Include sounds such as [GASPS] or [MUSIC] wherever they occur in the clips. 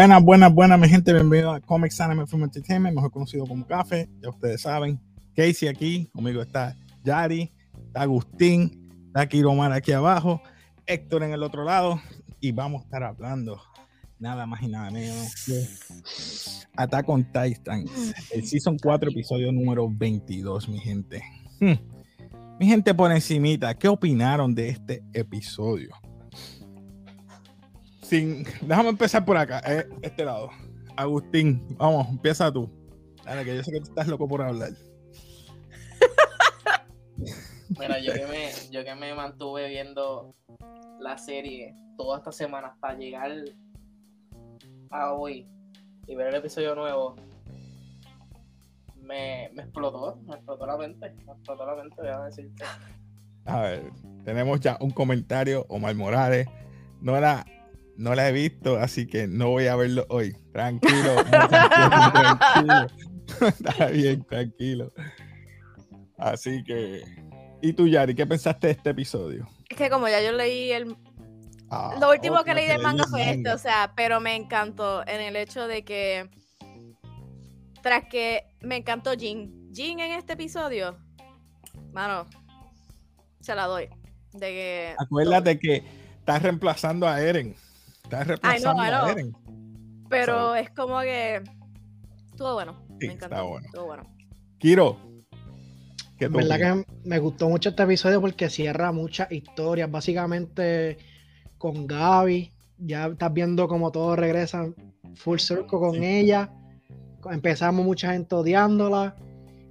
Buenas, buenas, buenas, mi gente. Bienvenido a Comics Anime Film Entertainment, mejor conocido como Café. Ya ustedes saben. Casey aquí, conmigo está Yari, está Agustín, está Kiromar aquí abajo, Héctor en el otro lado. Y vamos a estar hablando nada más y nada menos que Attack on el Season 4, episodio número 22, mi gente. Hmm. Mi gente por encimita, ¿qué opinaron de este episodio? Déjame empezar por acá, eh, este lado. Agustín, vamos, empieza tú. Dale, que yo sé que tú estás loco por hablar. [LAUGHS] Mira, yo que me, yo que me mantuve viendo la serie toda esta semana hasta llegar a hoy y ver el episodio nuevo, me, me explotó, me explotó la mente, me explotó la mente, voy a decirte. A ver, tenemos ya un comentario, Omar Morales. No la, no la he visto, así que no voy a verlo hoy. Tranquilo, tranquilo. [LAUGHS] [LAUGHS] Está bien, tranquilo. Así que. ¿Y tú, Yari, qué pensaste de este episodio? Es que como ya yo leí el... Ah, Lo último oh, que leí del manga fue este, o sea, pero me encantó en el hecho de que... Tras que me encantó Jin. Jin en este episodio, mano, se la doy. De que... Acuérdate que estás reemplazando a Eren. Estás reemplazando I a know. Eren. Pero es como que... Estuvo bueno. Sí, me encantó. está bueno. Estuvo bueno. Kiro. ¿qué En tú verdad que me gustó mucho este episodio porque cierra muchas historias. Básicamente con Gaby, ya estás viendo como todos regresan full circle con Sí. ella. Empezamos mucha gente odiándola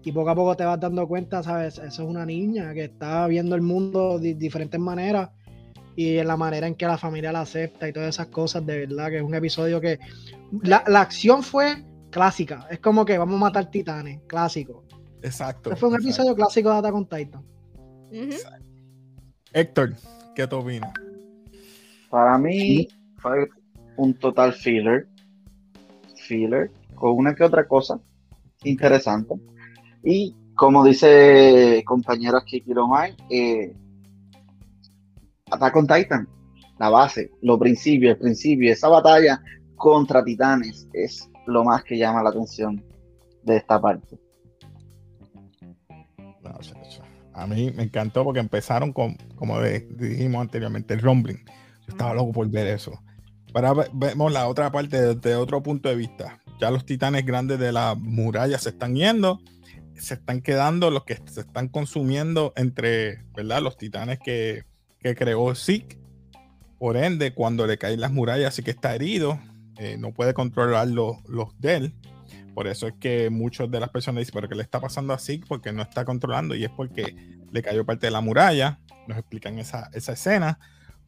y poco a poco te vas dando cuenta, ¿sabes? Eso es una niña que está viendo el mundo de diferentes maneras y en la manera en que la familia la acepta y todas esas cosas, de verdad que es un episodio que... La, la acción fue clásica, es como que vamos a matar titanes, clásico. Exacto. Este fue un exacto. episodio clásico de Attack on Titan. Ujú. Héctor, ¿qué tú opinas? Para mí fue un total filler. Filler. Con una que otra cosa interesante. Y como dice compañero aquí Kiromai, eh, Attack on Titan, la base, los principios, el principio, esa batalla contra titanes es lo más que llama la atención de esta parte. A mí me encantó porque empezaron con, como dijimos anteriormente, el rumbling. Yo estaba loco por ver eso. Ahora ve- vemos la otra parte desde otro punto de vista. Ya los titanes grandes de la muralla se están yendo. Se están quedando los que se están consumiendo entre, ¿verdad? Los titanes que, que creó Zeke. Por ende, cuando le caen las murallas, sí que está herido. eh, no puede controlar los, los de él. Por eso es que muchas de las personas dicen, pero ¿qué le está pasando a Zeke? Porque no está controlando y es porque le cayó parte de la muralla. Nos explican esa, esa escena.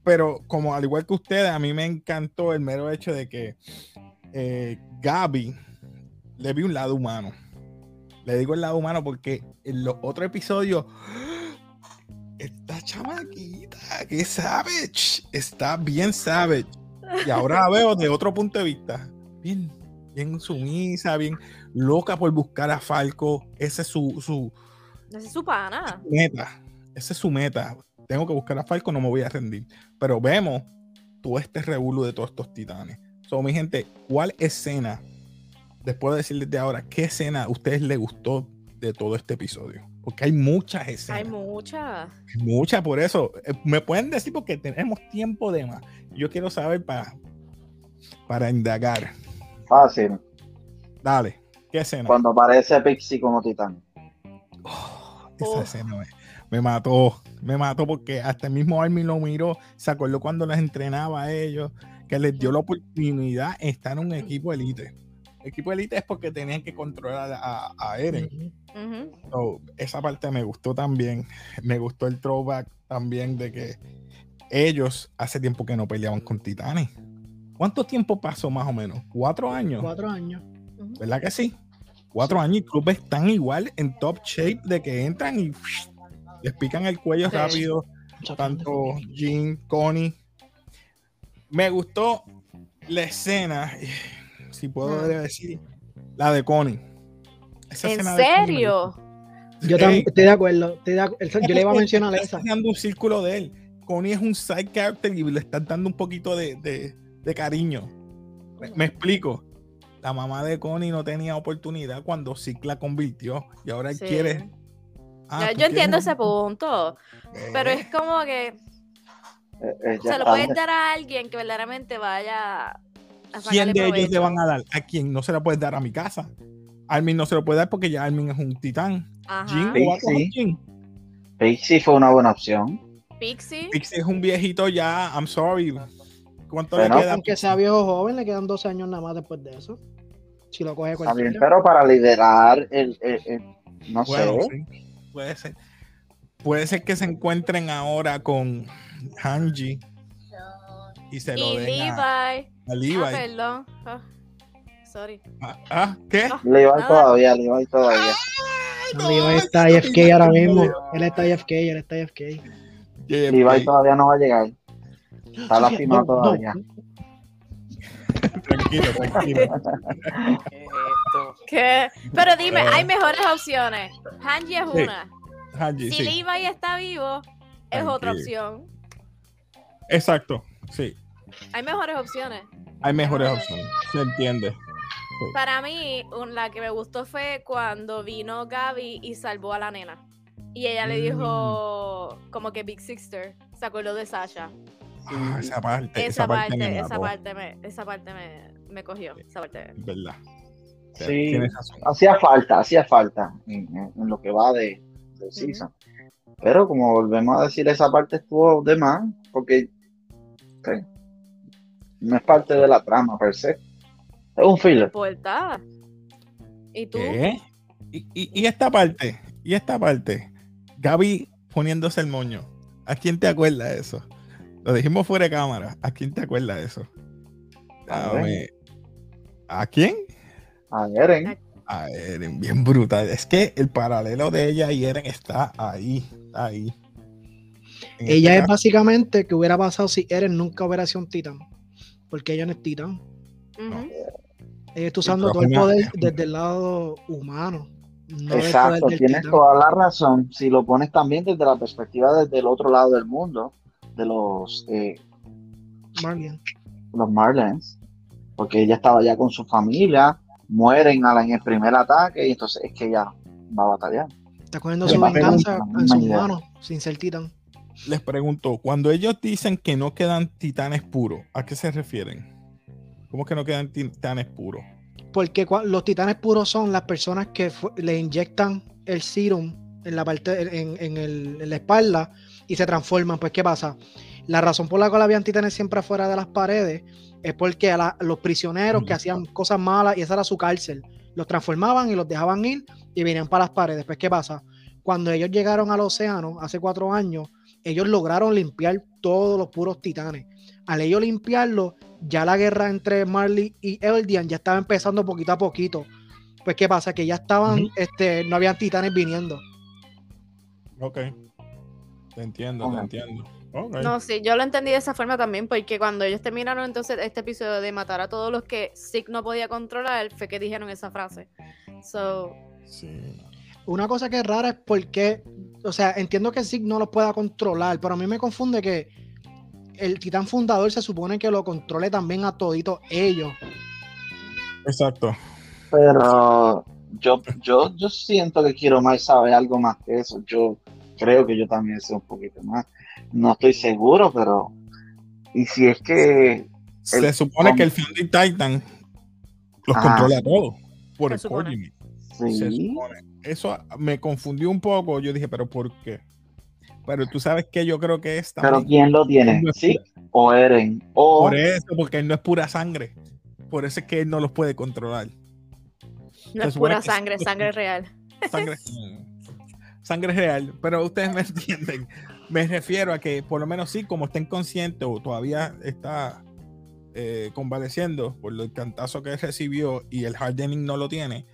Pero como al igual que ustedes, a mí me encantó el mero hecho de que eh, Gaby le vi un lado humano. Le digo el lado humano porque en los otros episodios, esta chamaquita, que savage, está bien savage. Y ahora la veo de otro punto de vista. Bien, bien sumisa, bien loca por buscar a Falco. Ese es su, su Ese es su pana. meta. Esa es su meta. Tengo que buscar a Falco, no me voy a rendir. Pero vemos todo este revuelo de todos estos titanes. So, mi gente, ¿cuál escena, después de decirles de ahora, qué escena a ustedes les gustó de todo este episodio? Porque hay muchas escenas. Hay muchas. Muchas, por eso. Eh, Me pueden decir porque tenemos tiempo de más. Yo quiero saber para, para indagar. Fácil. Dale, ¿qué escena? Cuando aparece Pixie como titán. Oh, esa Oh. escena me, me mató, me mató porque hasta el mismo Armin lo miró, se acordó cuando les entrenaba a ellos, que les dio la oportunidad de estar en un equipo elite. Equipo elite es porque tenían que controlar a, a Eren. So, esa parte me gustó también. Me gustó el throwback también de que ellos hace tiempo que no peleaban con titanes. ¿Cuánto tiempo pasó más o menos? ¿Cuatro años? Cuatro años. ¿Verdad que sí? Cuatro años y clubes están igual en top shape de que entran y les pican el cuello Sí. rápido. Tanto Jean, Connie. Me gustó la escena, si puedo Mm. decir, la de Connie. Esa ¿En de serio? Yo también estoy de acuerdo. estoy de acu- el- yo le iba a [LAUGHS] mencionar Está esa. creando un círculo de él. Connie es un side character y le están dando un poquito de, de- de cariño. Me, me explico. La mamá de Connie no tenía oportunidad cuando Zeke la convirtió y ahora él Sí. quiere. Ah, Yo- ¿tú yo entiendo ese punto, un- pero Eh, es como que Eh, eh, se lo está. puedes dar a alguien que verdaderamente vaya ¿Quién de ellos le van a dar? ¿A quién? No se la puedes dar a mi casa. Armin no se lo puede dar porque ya Armin es un titán. Jin, Sí, ¿o va a coger sí. Jin? Pixie fue una buena opción. Pixie. Pixie es un viejito ya. I'm sorry. ¿Cuánto Bueno, le queda? Aunque sea viejo joven, le quedan 12 años nada más después de eso. Si lo coge cualquiera. pero para liderar el, el- el- no Bueno, sé. sí, puede ser. Puede ser que se encuentren ahora con Hanji y se lo Y den Levi. a, a Levi. Ah, perdón. Ah, sorry. Ah, ah, ¿qué? Levi nada. todavía, Levi todavía. Levi está AFK ahora mismo. Él está AFK, él está AFK. Levi todavía no va a llegar. Está lastimado No, no. todavía. Tranquilo, tranquilo. ¿Qué es esto? ¿Qué? Pero dime, hay mejores opciones. Hanji es Sí. una. Hanji, Si sí. Levi está vivo, es otra opción. Exacto, sí. Hay mejores opciones. Hay mejores opciones. Se entiende. Para mí, la que me gustó fue cuando vino Gaby y salvó a la nena. Y ella le Mm. dijo como que Big Sister se acordó de Sasha. Ah, esa parte, Esa, parte, me esa parte me, esa parte me, me cogió. Esa parte. es verdad. Sí. Hacía falta, hacía falta en, en- en lo que va de, de season. Pero como volvemos a decir, esa parte estuvo de más, porque ok, no es parte de la trama per se. Es un filler. Portada. ¿Y tú? ¿Qué? Y, y- y esta parte, y esta parte, Gaby poniéndose el moño. ¿A quién te acuerda de eso? Lo dijimos fuera de cámara. ¿A quién te acuerda de eso? A Dame- ¿A quién? A Eren. A Eren, bien brutal. Es que el paralelo de ella y Eren está ahí, está ahí. En Ella este es caso, básicamente que hubiera pasado si Eren nunca hubiera sido un titán. Porque ella no es titán. Ella está usando pero todo el poder desde el lado humano. No Exacto, tienes titán. toda la razón. Si lo pones también desde la perspectiva desde el otro lado del mundo, de los, eh, Marlian. los Marlens, porque ella estaba ya con su familia, mueren a la- en el primer ataque y entonces es que ella va a batallar. Está cogiendo su venganza en sus manos, sin ser titán. Les pregunto, cuando ellos dicen que no quedan titanes puros, ¿a qué se refieren? ¿Cómo que no quedan titanes puros? Porque los titanes puros son las personas que le inyectan el serum en la parte en, en el- en la espalda y se transforman. Pues, ¿qué pasa? La razón por la cual habían titanes siempre afuera de las paredes es porque a la- los prisioneros que Ujú. hacían cosas malas, y esa era su cárcel, los transformaban y los dejaban ir y venían para las paredes. Pues, ¿qué pasa? Cuando ellos llegaron al océano hace cuatro años, ellos lograron limpiar todos los puros titanes. Al ellos limpiarlo, ya la guerra entre Marley y Eldian ya estaba empezando poquito a poquito. Pues, ¿qué pasa? Que ya estaban, este, no habían titanes viniendo. Ok. Te entiendo, te entiendo. No, sí, yo lo entendí de esa forma también, porque cuando ellos terminaron entonces este episodio de matar a todos los que Zeke no podía controlar, fue que dijeron esa frase. So, Sí. Una cosa que es rara es porque, o sea, entiendo que Zeke no lo pueda controlar, pero a mí me confunde que el titán fundador se supone que lo controle también a toditos ellos. Exacto. Pero yo, yo, yo siento que quiero más sabe algo más que eso. Yo creo que yo también sé un poquito más. No estoy seguro, pero. Y si es que. Se El- supone que el Founding Titan los Ajá. controla a todos por Se el supone. Coordinate. Se Sí, supone. Eso me confundió un poco. Yo dije, ¿pero por qué? Pero tú sabes que yo creo que es pero también ¿quién lo tiene? no es ¿Sí? ¿O Eren? O. por eso, porque él no es pura sangre. Por eso es que él no los puede controlar. no es pura sangre, sí. sangre real. Sangre, [LAUGHS] sangre real. Pero ustedes me [LAUGHS] entienden. Me refiero a que por lo menos sí, como estén conscientes o todavía está eh, convaleciendo por el cantazo que recibió y el hardening no lo tiene,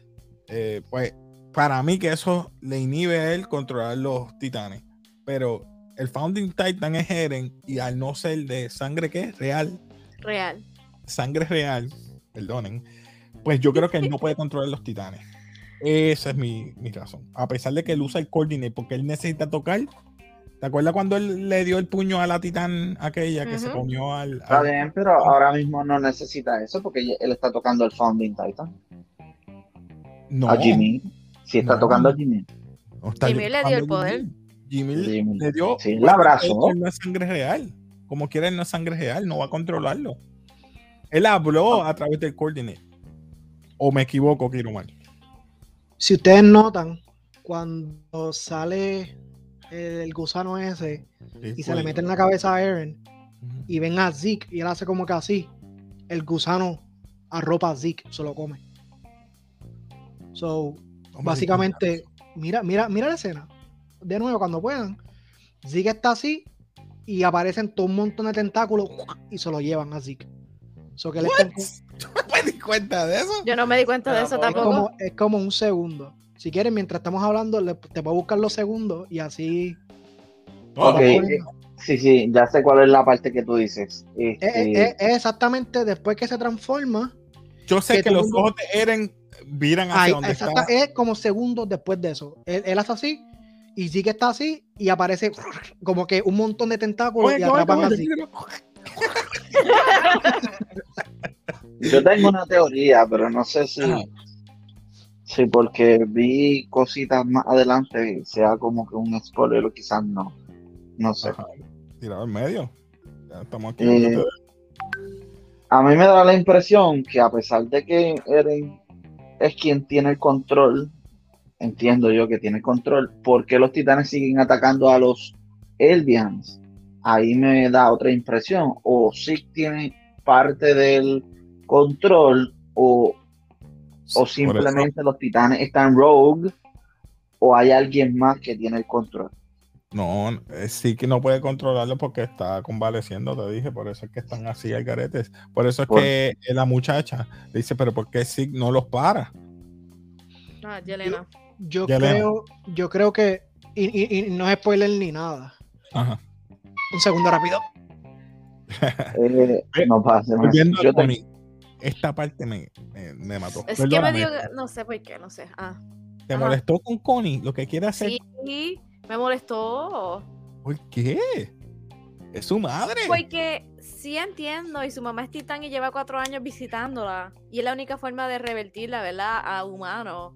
eh, pues para mí que eso le inhibe a él controlar los titanes. Pero el Founding Titan es Eren y al no ser de sangre que es real, Real. sangre real, perdonen, pues yo creo que él no puede controlar los titanes. Esa es mi, mi razón. A pesar de que él usa el coordinate porque él necesita tocar ¿Te acuerdas cuando él le dio el puño a la titán aquella que se comió al. Está al- bien, pero ahora mismo no necesita eso porque él está tocando el Founding Titan. No, A Jimmy. Sí, está No. tocando a Jimmy. no Jimmy le dio el poder. Jimmy. Le dio. Sí, el abrazo. No es sangre real. Como quiera, él no es sangre real, no va a controlarlo. Él habló a través del coordinate. O me equivoco, Kiruman. Si ustedes notan, cuando sale el gusano ese y se le mete en la cabeza a Eren y ven a Zeke y él hace como que así, el gusano arropa a Zeke, se lo come. So, básicamente, mira, mira, mira la escena. De nuevo, cuando puedan. Zeke está así y aparecen todo un montón de tentáculos y se lo llevan a Zeke. So que él está en- ¿No me di cuenta de eso? Yo no me di cuenta de eso es, tampoco. como, es como un segundo. Si quieres, mientras estamos hablando, le- te puedo buscar los segundos y así. Ok, sí, sí, ya sé cuál es la parte que tú dices. Es, Este, es- es exactamente después que se transforma. Yo sé que los mundo- ojos de Eren viran hacia Ahí, donde exacta- está. es como segundos después de eso. Él, él hace así y sí que está así y aparece como que un montón de tentáculos Oye, y atrapan oye, así. Yo tengo una teoría, pero no sé si, Ajá. si porque vi cositas más adelante sea como que un spoiler o quizás no. No sé. Ajá, Tirado en medio. Ya estamos aquí. Eh, A mí me da la impresión que a pesar de que Eren es quien tiene el control, entiendo yo que tiene el control, ¿por qué los titanes siguen atacando a los Eldians? Ahí me da otra impresión. O Zeke tiene parte del control o, o simplemente los titanes están rogue o hay alguien más que tiene el control. No, eh, sí que no puede controlarlo porque está convaleciendo, te dije, por eso es que están así al garetes. Por eso es Por- que la muchacha dice, pero ¿por qué Sig no los para? Ah, Yelena. Yo creo, yo creo que. Y, y- y no es spoiler ni nada. Ajá. Un segundo rápido. [LAUGHS] Eh, no pasa. Yo Connie, esta parte me, me, me mató. Es que me dio. No sé por qué, no sé. Ah. ¿Te ajá. molestó con Connie? Lo que quiere hacer. Sí, me molestó. ¿Por qué? Es su madre. Porque sí entiendo, y su mamá es titán y lleva cuatro años visitándola. Y es la única forma de revertirla, ¿verdad? A humanos.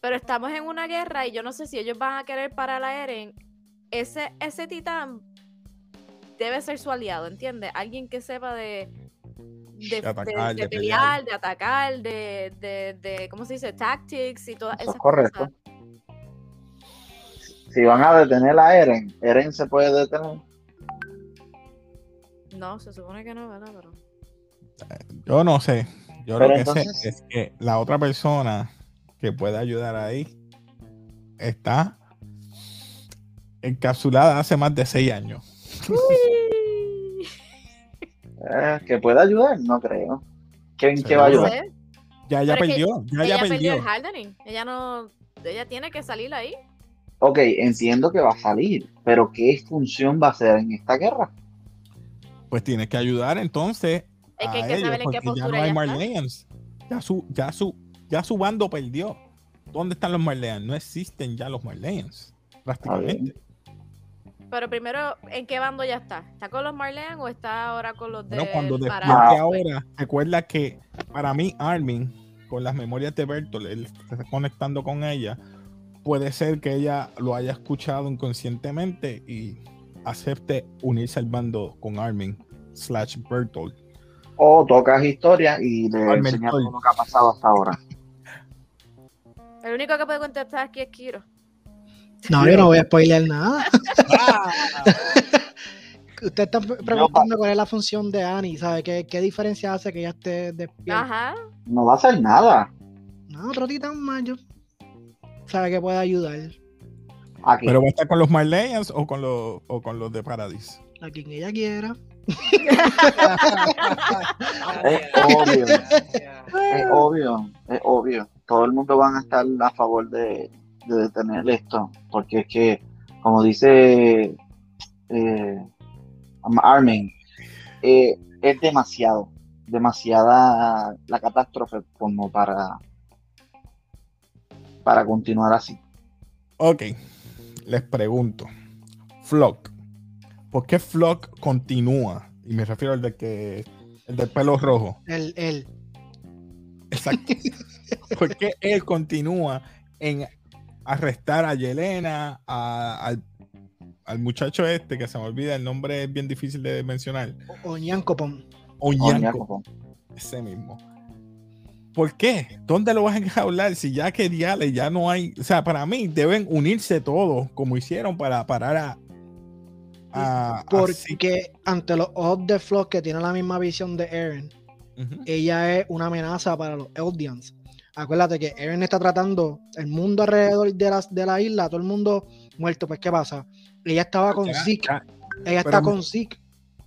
Pero estamos en una guerra y yo no sé si ellos van a querer parar a Eren. Ese, ese titán debe ser su aliado, ¿entiendes? Alguien que sepa de. De, De atacar, de de pelear, de atacar, de, de, de, ¿cómo se dice? Tactics y todas Eso es esas correcto. cosas. Si van a detener a Eren, Eren se puede detener. No, se supone que no, ¿verdad? Pero... Yo no sé. Yo Pero lo que entonces- sé es que la otra persona que puede ayudar ahí está encapsulada hace más de seis años. [LAUGHS] Eh, que pueda ayudar, no creo. ¿Quién que va a no ayudar? sé. Ya, ya Pero perdió. Ya, ella ya perdió perdió. el hardening. Ella no. Ella tiene que salir ahí. Ok, entiendo que va a salir, pero ¿qué función va a hacer en esta guerra? Pues tiene que ayudar entonces. Es que hay a que ellos, saber en qué porque ya postura no hay. Marleyans. Ya su, ya su, ya su bando perdió. ¿Dónde están los Marleyans? No existen ya los Marleyans. Prácticamente. Pero primero, ¿en qué bando ya está? ¿Está con los Marleyan o está ahora con los de Bueno, cuando después Pará? de ahora, recuerda que para mí Armin, con las memorias de Bertolt, él está conectando con ella, puede ser que ella lo haya escuchado inconscientemente y acepte unirse al bando con Armin slash Bertolt. O tocas historia y le enseñas lo que ha pasado hasta ahora. [LAUGHS] El único que puede contestar aquí es Kiro. [LAUGHS] No, yo no voy a spoiler nada. [LAUGHS] Usted está pre- preguntando cuál es la función de Annie, ¿sabe? ¿Qué, qué diferencia hace que ella esté despierta? Ajá. No va a hacer nada. No, otro titán más, yo- ¿Sabe que puede ayudar? Aquí. Pero va a estar con los Marleyans o con los, o con los de Paradis. A quien ella quiera. Es obvio. Es obvio, es obvio. Todo el mundo van a estar a favor de, de detener esto, porque es que, como dice eh, Armin, eh, es demasiado, demasiada la catástrofe como para, para continuar así. Ok, les pregunto, Flock. ¿Por qué Flock continúa? Y me refiero al de que el del pelo rojo. El, el. Exacto. [LAUGHS] ¿Por qué él continúa en arrestar a Yelena, a- al, al muchacho este, que se me olvida, el nombre es bien difícil de mencionar, Oñancopon. Oñanco, Oñaco, ese mismo. ¿Por qué? ¿Dónde lo vas a [LAUGHS] enjaular si ya que diales ya no hay? O sea, para mí deben unirse todos, como hicieron para parar a. a-. Porque ante los ojos de Flock, que tiene la misma visión de Eren, ella es una amenaza para los Eldians. Acuérdate que Eren está tratando el mundo alrededor de la, de la isla, todo el mundo muerto. Pues, ¿qué pasa? Ella estaba con Zeke. Ella está con Zeke.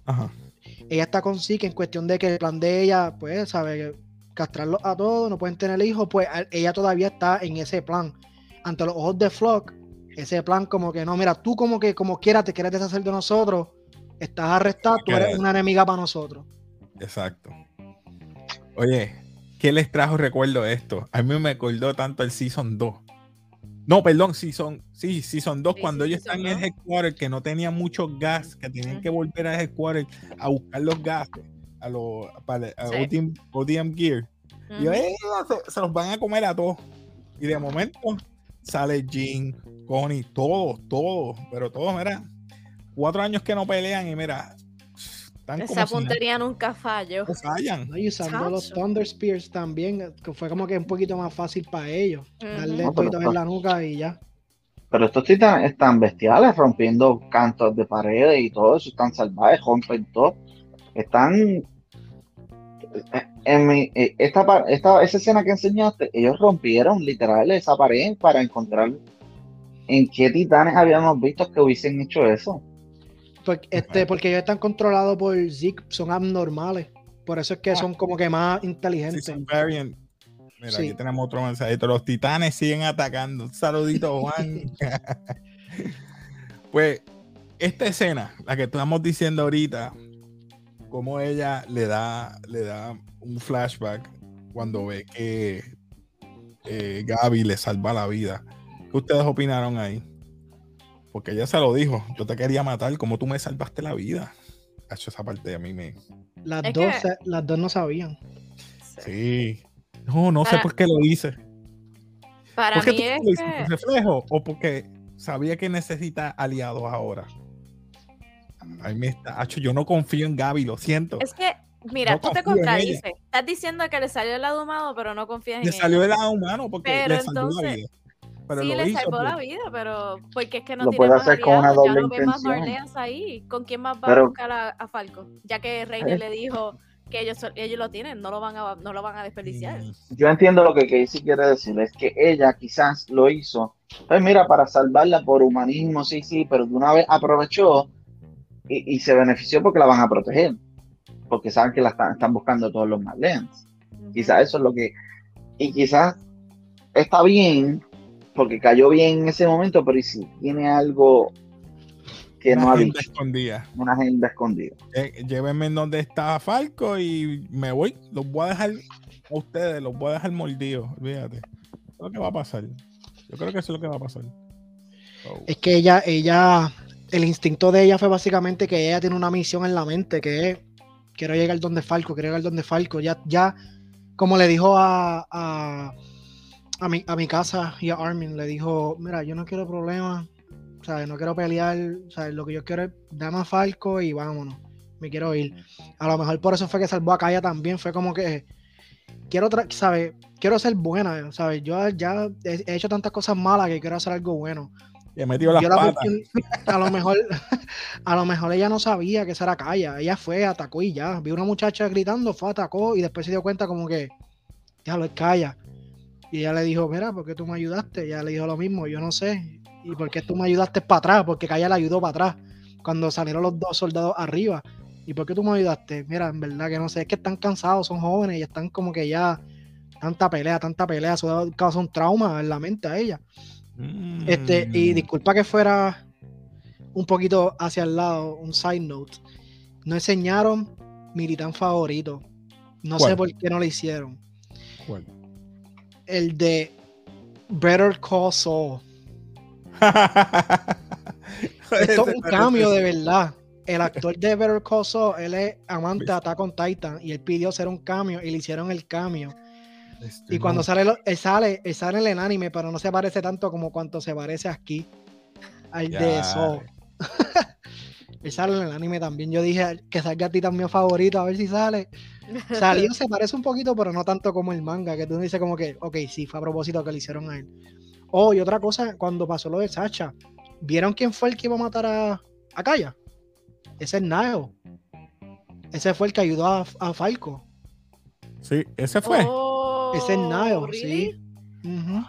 Ajá. Ella está con Zeke en cuestión de que el plan de ella, pues, sabe, castrarlos a todos, no pueden tener hijos. Pues ella todavía está en ese plan. Ante los ojos de Flock, ese plan como que no, mira, tú como que como quieras te quieres deshacer de nosotros, estás arrestado, tú eres una enemiga para nosotros. Exacto. Oye, ¿qué les trajo recuerdo esto? A mí me acordó tanto el Season 2. No, perdón, Season, sí, Season 2, Sí, cuando sí, ellos están en el 2. headquarter, que no tenían mucho gas, que tenían que volver al headquarter a buscar los gases, a los para, a Sí. ODM Gear. Y yo. "Eh, se, se los van a comer a todos. Y de momento sale Jean, Connie, todos, todos, pero todos, mira, cuatro años que no pelean y mira, Esa puntería nunca falló. no fallan. ¿no? Y usando los. Thunder Spears también, que fue como que un poquito más fácil para ellos. Darle No, pero toditos está- en la nuca y ya. Pero estos titanes están bestiales, rompiendo cantos de paredes y todo eso, están salvajes, rompen todo. Están. En mi, eh, esta, esta, esa escena que enseñaste, ellos rompieron literal esa pared para encontrar en qué titanes habíamos visto que hubiesen hecho eso. Porque, este, porque ellos están controlados por Zeke, son abnormales. Por eso es que Ah. son como que más Sí, inteligentes. son variant. Mira, Sí. aquí tenemos otro mensajito. Los titanes siguen atacando. Un saludito, Juan. [LAUGHS] [LAUGHS] pues, esta escena, la que estamos diciendo ahorita, como ella le da, le da un flashback cuando ve que eh, Gaby le salva la vida. ¿Qué ustedes opinaron ahí? Porque ella se lo dijo. Yo te quería matar, como tú me salvaste la vida. Hacho, esa parte a mí me. Las, Es dos, que- se- las dos no sabían. Sí. No, no sé por qué lo hice. Para ¿Por qué mí tú es reflejo o porque sabía que necesita aliados ahora? Ahí me está. Hacho, yo no confío en Gaby, lo siento. Es que, mira, No tú te contradices. Estás diciendo que le salió el lado humano, pero no confías en Le ella. salió el lado humano porque Pero le salvó la entonces- vida. Pero sí, lo le hizo salvó la por- vida, pero porque es que no Lo tiene puede más hacer con una ya doble no ve más ahí. ¿Con quién más va a buscar a, a Falco? Ya que Reiner Eh. le dijo que ellos, son- ellos lo tienen, no lo van a, no lo van a desperdiciar. Mm, Yo entiendo lo que Casey quiere decir, es que ella quizás lo hizo, pues mira, para salvarla por humanismo, sí, sí, pero de una vez aprovechó y, y se benefició porque la van a proteger, porque saben que la están, están buscando todos los Marlens. Quizás eso es lo que, y quizás está bien, porque cayó bien en ese momento, pero ¿y si tiene algo que una no ha agenda dicho, escondida. una agenda escondida? Eh, llévenme en donde está Falco y me voy. Los voy a dejar a ustedes, los voy a dejar mordidos. Es lo que va a pasar. Yo creo que eso es lo que va a pasar. Es que ella, ella, el instinto de ella fue básicamente que ella tiene una misión en la mente, que es, quiero llegar donde Falco, quiero llegar donde Falco. Ya, ya, como le dijo a, a, a mi, a mi casa y a Armin, le dijo, mira, yo no quiero problemas, sea, no quiero pelear, sea, lo que yo quiero es dame a Falco y vámonos, me quiero ir. A lo mejor por eso fue que salvó a Kaya también, fue como que quiero, ¿sabes? Quiero ser buena, ¿sabes? Yo ya he hecho tantas cosas malas que quiero hacer algo bueno. Y he metido las la a lo mejor [LAUGHS] a lo mejor ella no sabía que esa era Kaya. Ella fue, atacó y ya. Vio una muchacha gritando, fue, atacó y después se dio cuenta como que, déjalo, es Kaya. Y ella le dijo, mira, ¿por qué tú me ayudaste? Y ella le dijo lo mismo, yo no sé. ¿Y por qué tú me ayudaste para atrás? Porque Kaya la ayudó para atrás cuando salieron los dos soldados arriba. ¿Y por qué tú me ayudaste? Mira, en verdad que no sé, es que están cansados, son jóvenes y están como que ya tanta pelea, tanta pelea, eso causa un trauma en la mente a ella. Este, y Mm. disculpa que fuera un poquito hacia el lado, un side note. No enseñaron mi titán favorito. No sé por qué no lo hicieron. ¿Cuál? El de Better Call Saul. [LAUGHS] Esto es un cambio de verdad. El actor de Better Call Saul, él es amante de Attack on Titan y él pidió hacer un cambio y le hicieron el cambio. Este, Y cuando sale, lo- él sale, él sale en el anime, pero no se parece tanto como cuanto se parece aquí al de. Saul. [LAUGHS] él sale en el anime también. Yo dije que salga a ti también favorito, a ver si sale. Salió, [LAUGHS] se parece un poquito, pero no tanto como el manga, que tú dices como que, ok, sí, fue a propósito que le hicieron a él. Oh, y otra cosa, cuando pasó lo de Sacha, ¿vieron quién fue el que iba a matar a, a Kaya? Ese es Nile. Ese fue el que ayudó a, a Falco. Sí, ese fue. Oh, Ese es Nile, ¿really? sí.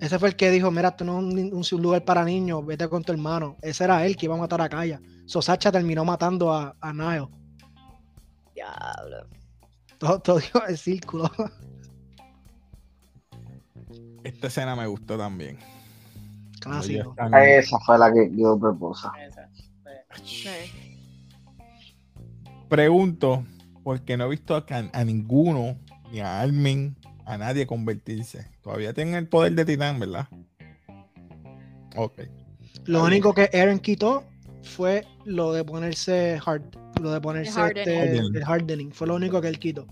Ese fue el que dijo, mira, esto no es un, un- un lugar para niños, vete con tu hermano. Ese era él que iba a matar a Kaya. So Sacha terminó matando a, a Nile. Diablo. Todo, todo en círculo. Esta escena me gustó también. Clásico. están- Esa fue la que quedó proposa. Esa. Sí. Pregunto, porque no he visto a ninguno, ni a Armin, a nadie convertirse. Todavía tienen el poder de Titán, ¿verdad? Ok. Lo único que Eren quitó fue lo de ponerse hard, lo de ponerse hardening. este, Hardening. el hardening. Fue lo único que él quitó.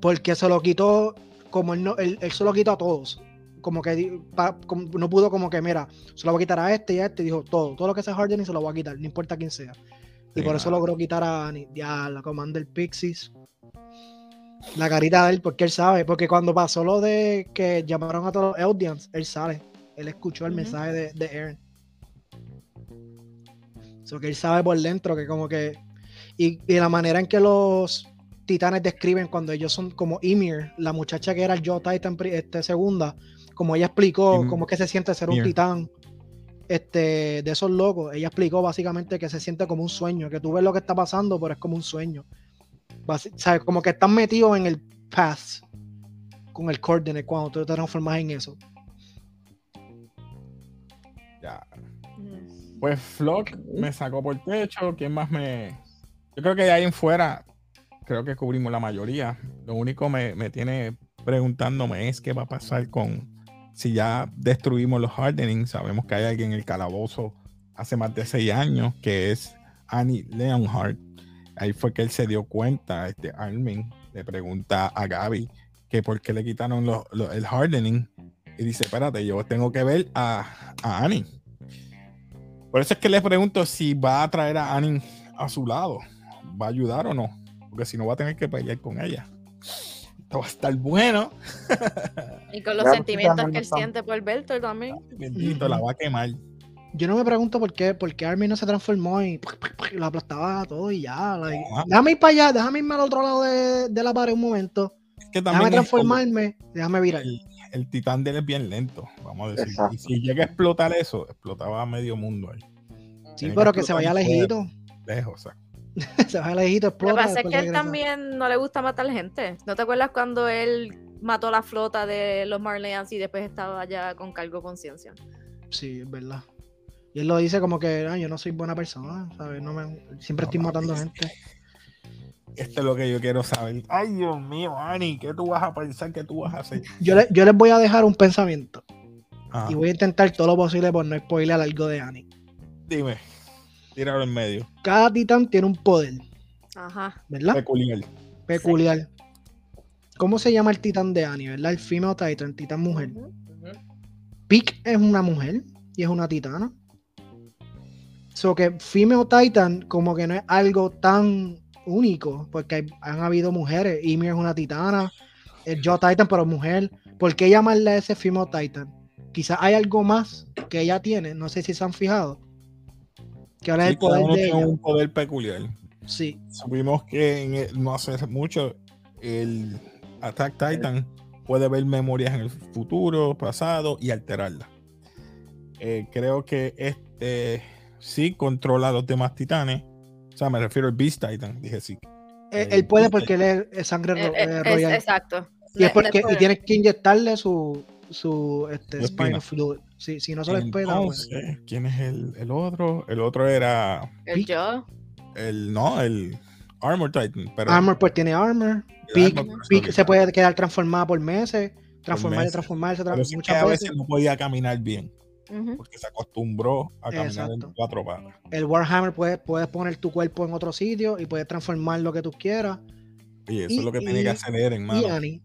Porque se lo quitó, como él, no, él, él se lo quitó a todos. Como que pa- como- no pudo como que, mira, se lo voy a quitar a este y a este. Dijo, todo, todo lo que sea hardening se lo voy a quitar, no importa quién sea. Y Sí, por eso logró quitar a. Ya, la Commander Pixies. La carita de él, porque él sabe. Porque cuando pasó lo de que llamaron a todos los Eldians, él sabe. Él escuchó el mensaje de, de Eren. So que él sabe por dentro que como que... Y, y la manera en que los titanes describen cuando ellos son como Ymir, la muchacha que era el Joe Titan este, segunda, como ella explicó cómo es que se siente ser un Ymir. titán este, de esos locos, ella explicó básicamente que se siente como un sueño, que tú ves lo que está pasando, pero es como un sueño. Como que están metidos en el path con el coordinate cuando tú te transformas en eso. Ya. Pues Flock me sacó por techo. ¿Quién más me.? Yo creo que de ahí en fuera, creo que cubrimos la mayoría. Lo único me, me tiene preguntándome es qué va a pasar con. Si ya destruimos los hardening, sabemos que hay alguien en el calabozo hace más de seis años, que es Annie Leonhardt. Ahí fue que él se dio cuenta, este Armin le pregunta a Gaby que por qué le quitaron el hardening. Y dice, espérate, yo tengo que ver a, a Annie. Por eso es que le pregunto si va a traer a Annie a su lado. ¿Va a ayudar o no? Porque si no va a tener que pelear con ella. Esto va a estar bueno. Y con los Ya, sentimientos que él siente por Bertolt también. Bendito, la va a quemar. Yo no me pregunto por qué, por qué Armin no se transformó y lo aplastaba todo y ya. like, déjame ir para allá, déjame irme al otro lado de, de la pared un momento. Es que Déjame como- transformarme, déjame virar. el, el titán de él es bien lento, vamos a decir. Exacto. Y si llega a explotar eso, explotaba a medio mundo ahí. Sí, tiene pero que que se vaya lejito. Lejos, o sea. [LAUGHS] se vaya lejito, Lo que explota. pasa es que él también no le gusta matar gente. ¿No te acuerdas cuando él mató la flota de los Marleyans y después estaba ya con cargo conciencia? Sí, es verdad. Y él lo dice como que "Ah, yo no soy buena persona, ¿sabes? No me, siempre No, estoy papi. matando gente. Esto es lo que yo quiero saber. Ay, Dios mío, Ani, ¿qué tú vas a pensar que tú vas a hacer? Yo, le- yo les voy a dejar un pensamiento Ajá, y voy a intentar todo lo posible por no spoiler algo de Annie. Dime, tíralo en medio. Cada titán tiene un poder, Ajá. ¿verdad? Peculiar. Peculiar. ¿Cómo se llama el titán de Annie, verdad? El female titan, el titán mujer. Ujú. Peak es una mujer y es una titana. So que female titan como que no es algo tan único, porque hay- han habido mujeres. Ymir es una titana, el Joe Titan, pero mujer. ¿Por qué llamarle a ese female titan? Quizás hay algo más que ella tiene, no sé si se han fijado. Que ahora es Sí, el cada poder de ella. un poder peculiar. Sí, Supimos que en el- no hace mucho el Attack Titan puede ver memorias en el futuro, pasado y alterarlas. Eh, creo que este sí controla a los demás titanes. O sea, me refiero al Beast Titan, dije sí. él, él puede porque él es- sangre Eh, ro- eh, eh, es- royal. exacto. y es porque y tienes que inyectarle su su este, spinal fluid. Si no se lo espera, pues, ¿quién es el, el otro? El otro era el yo. el no, el Armor Titan, pero Armor pues tiene armor. Peak, Armor Peak se puede quedar transformada por meses, transformarse, meses. transformarse, muchas a veces. veces no podía caminar bien. Porque se acostumbró a caminar Exacto. en cuatro patas. El Warhammer puedes, puedes poner tu cuerpo en otro sitio y puedes transformar lo que tú quieras. Y eso Y- es lo que tiene que hacer Eren, Y mano. Annie,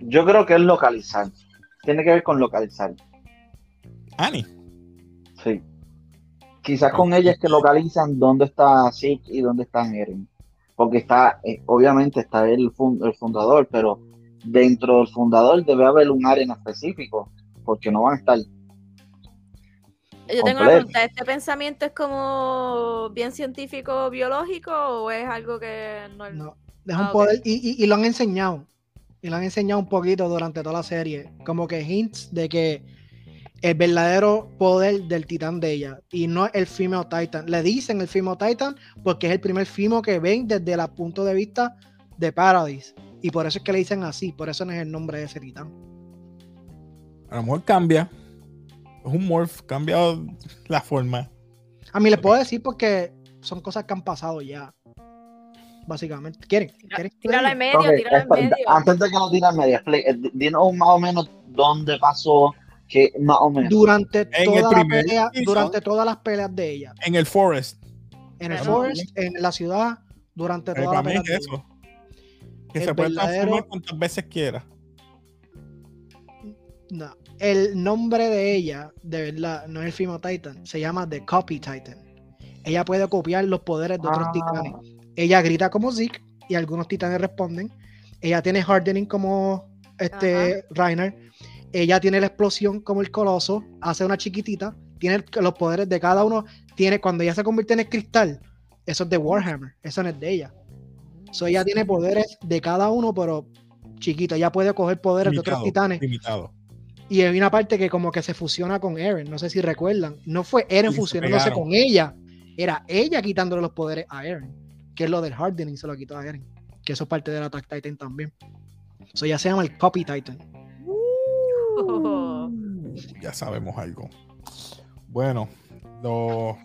Yo creo que es localizar. Tiene que ver con localizar. Annie. Sí. Quizás con ella es que localizan dónde está Zeke y dónde está Eren. Porque está, eh, obviamente está el, fun- el fundador, pero dentro del fundador debe haber un área en específico, porque no van a estar. Yo tengo una pregunta, ¿este pensamiento es como bien científico biológico o es algo que no, no, es Ah, un ok. poder. Y, y- y lo han enseñado. Y lo han enseñado un poquito durante toda la serie. Como que hints de que el verdadero poder del titán de ella. Y no el female titan. Le dicen el female titan porque es el primer fimo que ven desde el punto de vista de Paradise. Y por eso es que le dicen así. Por eso no es el nombre de ese titán. A lo mejor cambia. Es un morph, cambia la forma. A mí les puedo decir porque son cosas que han pasado ya. Básicamente. ¿Quieren? ¿Quieren? Tíralo en medio, Ok, tíralo en medio. Antes de que lo tiren media, expli- eh, dinos más o menos dónde pasó, que más o menos. Durante En toda la pelea, durante todas las peleas de ella. En el forest. En el forest, en la ciudad, durante toda la pelea. es de eso. Que El se puede verdadero- transformar cuantas veces quiera. No, el nombre de ella, de verdad, no es el Female Titan, se llama The Copy Titan. Ella puede copiar los poderes de otros Ah. titanes. Ella grita como Zeke y algunos titanes responden. Ella tiene hardening como este Reiner. Ella tiene la explosión como el coloso, hace una chiquitita, tiene los poderes de cada uno. Tiene cuando ella se convierte en el cristal, eso es de Warhammer, eso no es de ella. So, ella tiene poderes de cada uno, pero chiquito. Ella puede coger poderes de otros titanes. limitado. Y hay una parte que como que se fusiona con Eren, no sé si recuerdan. No fue Eren fusionándose pegaron. con ella, era ella quitándole los poderes a Eren, que es lo del hardening, se lo quitó a Eren, que eso es parte del Attack Titan también. So ya se llama el Copy Titan. [LAUGHS] Ya sabemos algo. Bueno, lo,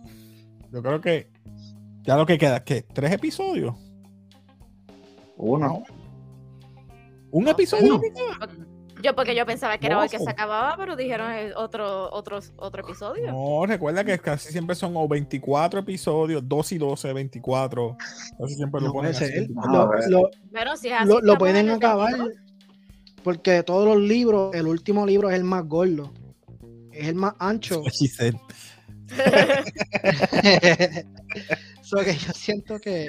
yo creo que ya lo que queda, ¿qué? ¿Tres episodios? Uno. ¿Un episodio? uno. Yo porque yo pensaba que era hoy que se acababa, pero dijeron otro, otro, otro episodio. No, recuerda que casi siempre son o 24 episodios, 2 y 12, 24. Casi siempre lo No ponen así. Lo, lo- Pero si es así, lo- pueden acabar 22. porque de todos los libros, el último libro es el más gordo. Es el más ancho. [LAUGHS] [LAUGHS] So que yo siento que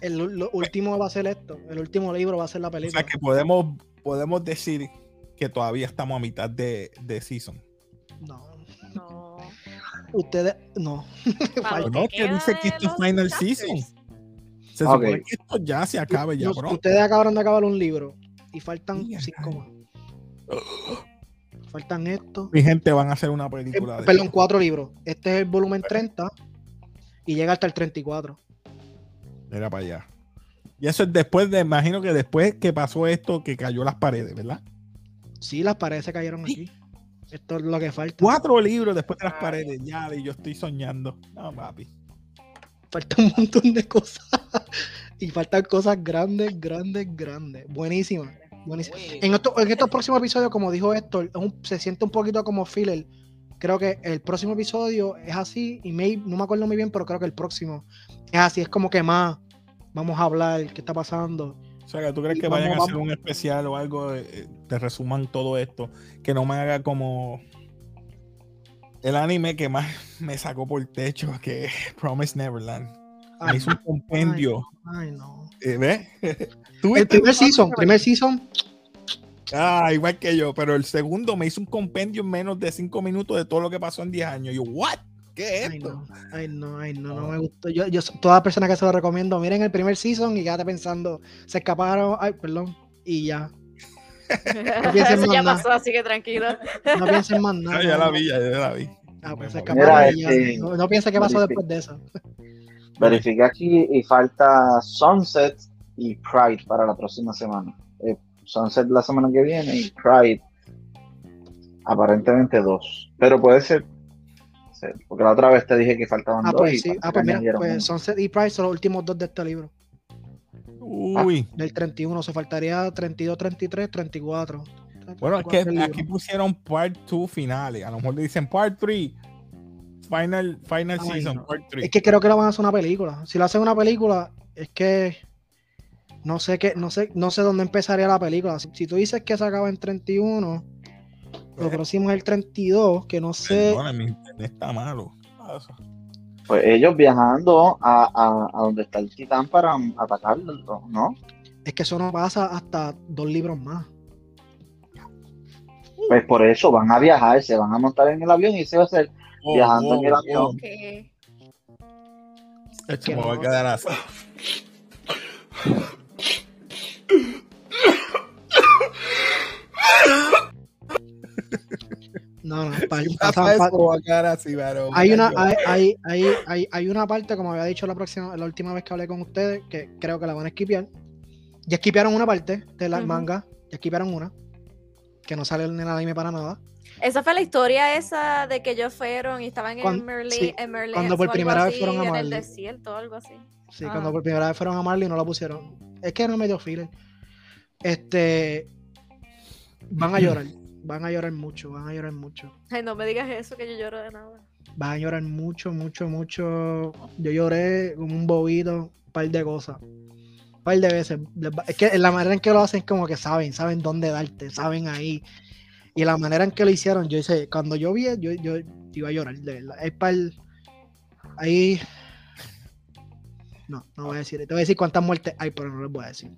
el lo último va a ser esto. El último libro va a ser la O película. sea que podemos, podemos decir que todavía estamos a mitad de, de season. No. No. Ustedes, no. [LAUGHS] No, que dice que esto es final chapters. season. Se supone que esto ya se acabe ya pronto. ustedes acabaron de acabar un libro y faltan Mira, cinco más. Faltan esto. Mi gente van a hacer una Eh, película de perdón, cuatro libros. Este es el volumen 30 y llega hasta el 34. Mira para allá. Y eso es después de, imagino que después que pasó esto, que cayó las paredes, ¿verdad? Sí, las paredes se cayeron aquí. Esto es lo que falta. Cuatro libros después de las Ay. paredes, ya, y yo estoy soñando. No, papi. Falta un montón de cosas. [LAUGHS] y faltan cosas grandes, grandes, grandes. Buenísimas. Uy, En, esto- en estos próximos episodios, como dijo Héctor, un- se siente un poquito como filler. Creo que el próximo episodio es así, y may- no me acuerdo muy bien, pero creo que el próximo es así, es como que más vamos a hablar, qué está pasando. O sea, que tú crees que vamos- vayan a hacer vamos- un especial o algo, eh, te resuman todo esto, que no me haga como el anime que más [LAUGHS] me sacó por el techo, que es Promise Neverland. Me Ay, hizo un compendio. ay, no. eh, ¿Ves? [LAUGHS] ¿Tú El primer season, primer season, Ah, igual que yo, pero el segundo me hizo un compendio en menos de cinco minutos de todo lo que pasó en 10 años. Yo, ¿what? ¿Qué es ay esto? no, ay no, ay no, no me gustó. Yo, yo, toda persona que se lo recomiendo, miren el primer season y quédate pensando, se escaparon, ay, perdón, y ya. [LAUGHS] piensen Eso más ya nada. pasó, así que tranquilo. No piensen más nada. [LAUGHS] Ah, ya la vi, ya, ya la vi. Ah, pues se escaparon Mira, y ya. este, No, no piensen qué pasó verifica- después de eso. Verifiqué aquí y falta Sunset y Pride para la próxima semana. Eh, Sunset la semana que viene y Pride aparentemente dos. Pero puede ser, ser, porque la otra vez te dije que faltaban Ah, dos. y pues sí. parece Ah, pues mira, uno. pues Sunset y Price son los últimos dos de este libro. Uy, Del 31, se faltaría 32, 33, 34. Bueno, es que aquí pusieron part 2 finales. A lo mejor le dicen part 3. Final, final Ay, season, no. part 3. Es que creo que lo van a hacer una película. Si lo hacen una película, es que no sé qué, no sé, no sé dónde empezaría la película. Si, si tú dices que se acaba en 31, lo Eh. próximo es el 32, que no sé. Perdona, mi internet está malo. ¿Qué pasa? Pues ellos viajando a, a, a donde está el titán para atacarlo, ¿no? Es que eso no pasa hasta dos libros más. Pues por eso van a viajar, se van a montar en el avión y se va a hacer Oh, Viajando en el avión. Que- Esto Que me va a quedar así. No, no, [LAUGHS] así, hay una, hay, hay, hay, hay, hay una parte, como había dicho la próxima, la última vez que hablé con ustedes, que creo que la van a esquipear. Ya esquipearon una parte de la Ujú. manga, ya esquipearon una, que no sale en el anime para nada. Esa fue la historia esa de que ellos fueron y estaban en Merlin, sí, en Merlin cuando por primera vez fueron a en el Marley. desierto o algo así. Sí, Ah. cuando por primera vez fueron a Marley no la pusieron. Es que no me dio filler. Este. Van a llorar. [LAUGHS] Van a llorar mucho. Van a llorar mucho. Ay, no me digas eso que yo lloro de nada. Van a llorar mucho, mucho, mucho. Yo lloré como un bobito. Un par de cosas. Un par de veces. Es que la manera en que lo hacen es como que saben. Saben dónde darte. Saben ahí. Y la manera en que lo hicieron, yo hice. Cuando yo vi, yo, yo iba a llorar, de verdad. Es para Ahí. No, no voy a decir. Te voy a decir cuántas muertes hay, pero no les voy a decir.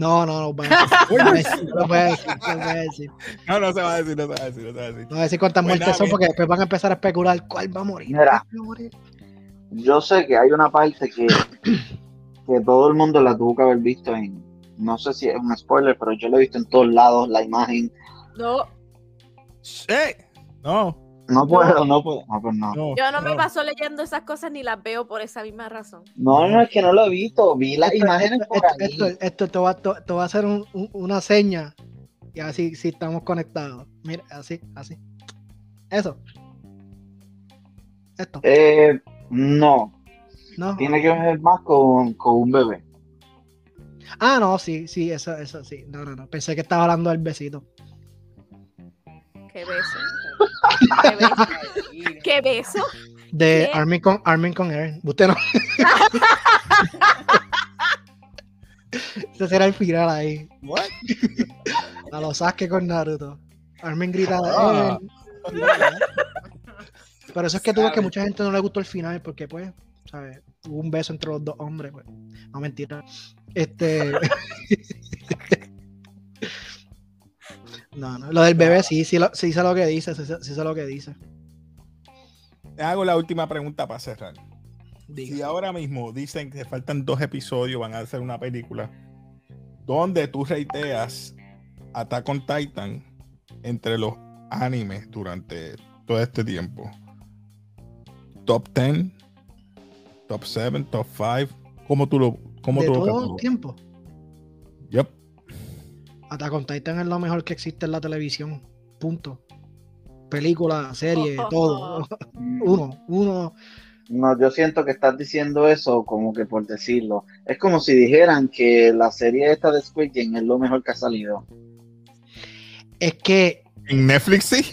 No, no, no voy a [LAUGHS] decir. No voy a decir, no voy a decir. No, no se va a decir, no se va a decir, no se va a decir. No voy a decir cuántas Pues muertes nada, son porque después van a empezar a especular cuál va a morir. Mira. cuál va a morir. Yo sé que hay una parte que, que todo el mundo la tuvo que haber visto en, no sé si es un spoiler, pero yo lo he visto en todos lados, la imagen. No, ¡Eh! No, No puedo, no puedo. No, pues no. no. yo no me paso leyendo esas cosas ni las veo por esa misma razón. No, no, es que no lo he visto. Vi las imágenes por Esto, ahí. esto, esto te, va, te, te va a hacer un- un- una seña y así si estamos conectados. Mira, así, así. Eso. Esto. Eh, no, No. tiene que ver más con, con un bebé. Ah, no, sí, sí, eso, eso, sí. No, no, no. Pensé que estaba hablando del besito. Qué beso. Qué beso. [LAUGHS] Qué beso. De ¿Qué? Armin con, Armin con Eren. Usted no. Ese será el final ahí. What? A los Sasuke con Naruto. Armin grita de Ah. Eren. Pero eso es que tú ves que mucha gente no le gustó el final porque, pues, ¿sabes? Hubo un beso entre los dos hombres, pues. No, mentira. Este. [LAUGHS] no, no. Lo del bebé sí, sí, lo- sí sé lo que dice, sí, sí sé lo que dice. Te hago la última pregunta para cerrar. Diga. Si ahora mismo dicen que faltan dos episodios, van a hacer una película, donde tú reiteas Attack on Titan entre los animes durante todo este tiempo. Top 10, top 7, top 5. ¿Cómo tú lo, cómo de tú lo todo el catalogas? tiempo. Attack on Titan es lo mejor que existe en la televisión. Punto. Película, serie, [LAUGHS] todo. Uno, uno. No, yo siento que estás diciendo eso como que por decirlo. Es como si dijeran que la serie esta de Squid Game es lo mejor que ha salido. Es que En Netflix sí.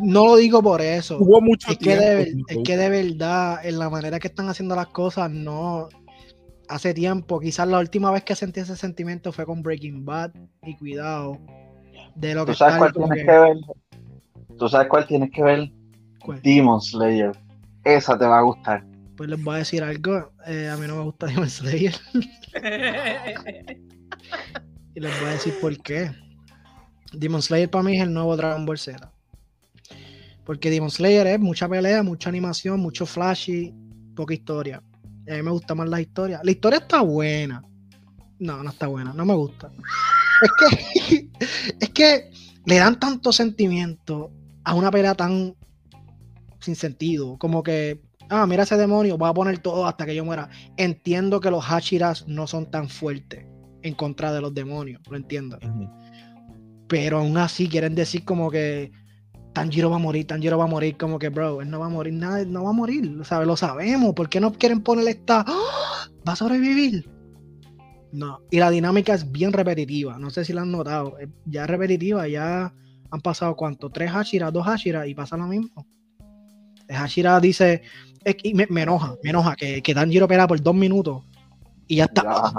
no lo digo por eso. Hubo mucho Es que, tiempo. de, sin es que de verdad, en la manera que están haciendo las cosas, no. Hace tiempo, quizás la última vez que sentí ese sentimiento fue con Breaking Bad. Y cuidado. De lo que ¿Tú sabes cuál tienes que- que ver? ¿Tú sabes cuál tienes que ver? ¿cuál? Demon Slayer. Esa te va a gustar. Pues les voy a decir algo. eh, a mí no me gusta [LAUGHS] Demon Slayer. [LAUGHS] Y les voy a decir por qué. Demon Slayer para mí es el nuevo Dragon Ball Z. Porque Demon Slayer es mucha pelea, mucha animación, mucho flashy, poca historia. A mí me gusta más la historia. La historia está buena. No, no está buena, no me gusta. Es que, [LAUGHS] es que le dan tanto sentimiento a una pelea tan sin sentido. Como que, ah, mira ese demonio, voy a poner todo hasta que yo muera. Entiendo que los Hashiras no son tan fuertes en contra de los demonios, lo entiendo. Pero aún así quieren decir como que Tanjiro va a morir, Tanjiro va a morir, como que, bro, él no va a morir, nada, no va a morir, ¿sabes? Lo sabemos, ¿por qué no quieren ponerle esta, [GASPS] va a sobrevivir? No, y la dinámica es bien repetitiva. No sé si la han notado. Es Ya es repetitiva, ya han pasado cuánto, tres Hashira, dos Hashira y pasa lo mismo. El Hashira dice, es que me, me enoja, me enoja que, que Tanjiro pelea por dos minutos y ya está.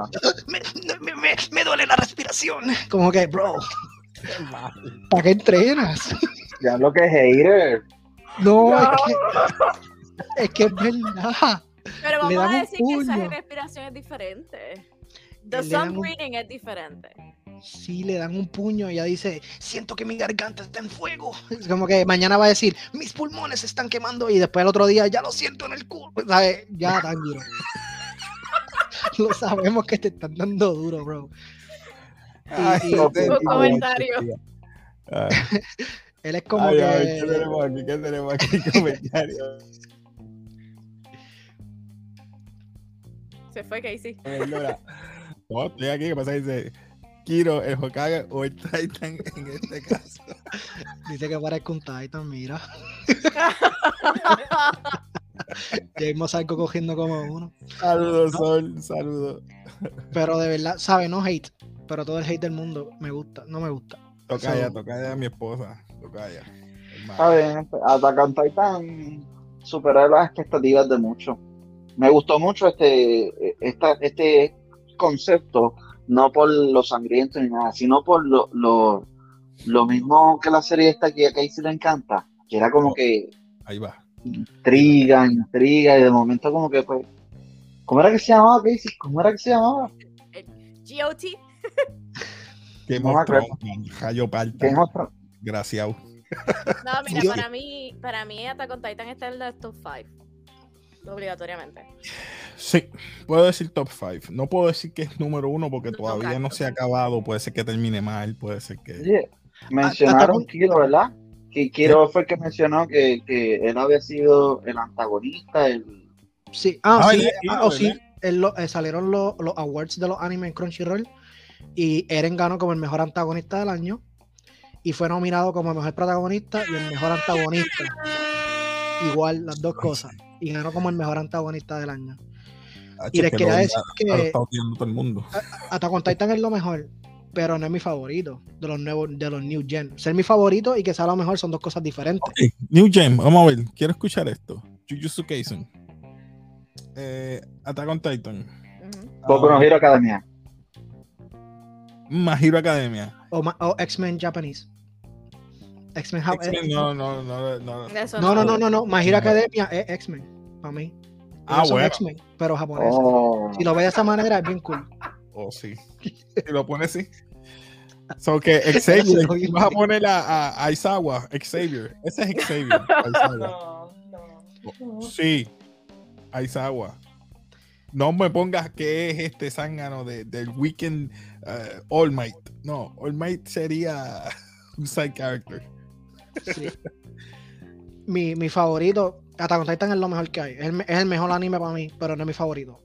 [LAUGHS] Me duele la respiración. Como que, bro, ¿para qué entrenas? [LAUGHS] Ya lo que es hater. No, es que es que es verdad. Pero vamos a un decir que esa puño. respiración es diferente. The sun un- breathing es diferente. Sí, le dan un puño y ella dice, siento que mi garganta está en fuego. Es como que mañana va a decir, mis pulmones se están quemando y después el otro día ya lo siento en el culo. ¿Sabes? Ya, [LAUGHS] Tanjiro. lo sabemos que te están dando duro, bro. Ay, y- tipo, comentario. [LAUGHS] Él es como ay, que... ay, ¿qué tenemos aquí? ¿Qué tenemos aquí? [LAUGHS] Comentario. Se fue Casey. No, estoy aquí. ¿Qué pasa? Dice Kiro, el Hokage o el Titan en este caso. [LAUGHS] Dice que parezca un Titan, mira. [LAUGHS] Ya vimos algo cogiendo como uno. Saludos, Sol. Saludos. Pero de verdad, ¿sabes? No hate. Pero todo el hate del mundo me gusta, no me gusta. Tocaya, So- tocaya a mi esposa. Tocaya. Está bien, Attack on Titan superó las expectativas de muchos. Me gustó mucho este, esta, este concepto, no por lo sangriento ni nada, sino por lo, lo, lo mismo que la serie esta que a Casey le encanta, que era como que Ahí va. intriga, intriga, y de momento como que pues, ¿cómo era que se llamaba Casey? ¿Cómo era que se llamaba? GOT. Game of. Thrones. Rayo Parta. Gracias. No, [LAUGHS] mira, Sí. para mí, para mí Attack on Titan está en la top 5. Obligatoriamente. Sí, puedo decir top 5. No puedo decir que es número uno porque No, todavía no se ha acabado. Puede ser que termine mal, puede ser que. Oye, mencionaron Kiro, ¿verdad? Que Kiro fue el que mencionó que, que él había sido el antagonista, el Sí, ah, Ah, sí, ¿verdad? ah, Sí, oh, sí, ¿verdad? él lo- eh, salieron los, los awards de los animes en Crunchyroll y Eren ganó como el mejor antagonista del año y fue nominado como el mejor protagonista y el mejor antagonista. Igual, las dos cosas. Y ganó como el mejor antagonista del año. Ah, Y les que quería decir lo que está odiando todo el mundo. Attack on Titan es lo mejor, pero no es mi favorito de los nuevos, de los New Gen. Ser mi favorito y que sea lo mejor son dos cosas diferentes. New Gem, vamos a ver. Quiero escuchar esto. Jujutsu Kaisen. Eh, Attack on Titan. Boku no Hero Academia. My Hero Academia. O, o X-Men Japanese. X-Men X-Men, no, no, no, no. No, no, no, no. no, no. My Hero Academia es X-Men, para mí. Ah, bueno. X-Men, pero japoneses. Oh, Si lo ves de esa manera, es bien cool. Oh, sí. Si lo pones así. So que Xavier, [LAUGHS] vas a poner a, a, a Aizawa, Xavier. Ese es Xavier. [LAUGHS] Aizawa. No, no. Sí, Aizawa. No me pongas que es este zángano de, del Weekend eh, All Might. No, All Might sería [LAUGHS] un side character. Sí. [LAUGHS] mi, mi favorito, Attack on Titan es lo mejor que hay. Es el, me- es el mejor anime para mí, pero no es mi favorito.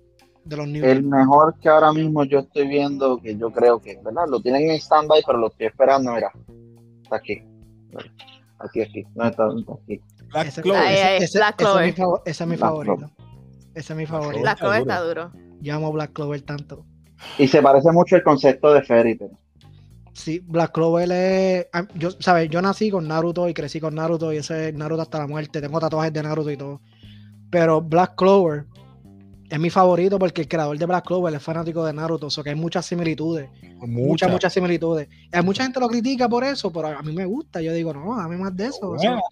De los New el mejor que ahora mismo yo estoy viendo, que yo creo que, ¿verdad? Lo tienen en stand-by, pero lo estoy esperando, mira. Está aquí. Aquí, aquí. No está, está aquí. Black Ese- Clover. Ahí. ese, Black ese es mi Clover. fav- ese es mi Black favorito. Ese es mi favorito. Cover duro. está duro. Yo amo Black Clover tanto. Y se parece mucho el concepto de Fairy Tail. Sí, Black Clover es. Yo, ¿sabes? Yo nací con Naruto y crecí con Naruto y ese es Naruto hasta la muerte. Tengo tatuajes de Naruto y todo. Pero Black Clover es mi favorito porque el creador de Black Clover es fanático de Naruto. O sea que hay muchas similitudes. Muchas, Muchas, muchas similitudes. Hay mucha gente lo critica por eso, pero a mí me gusta. Yo digo, no, dame más de eso. Bueno.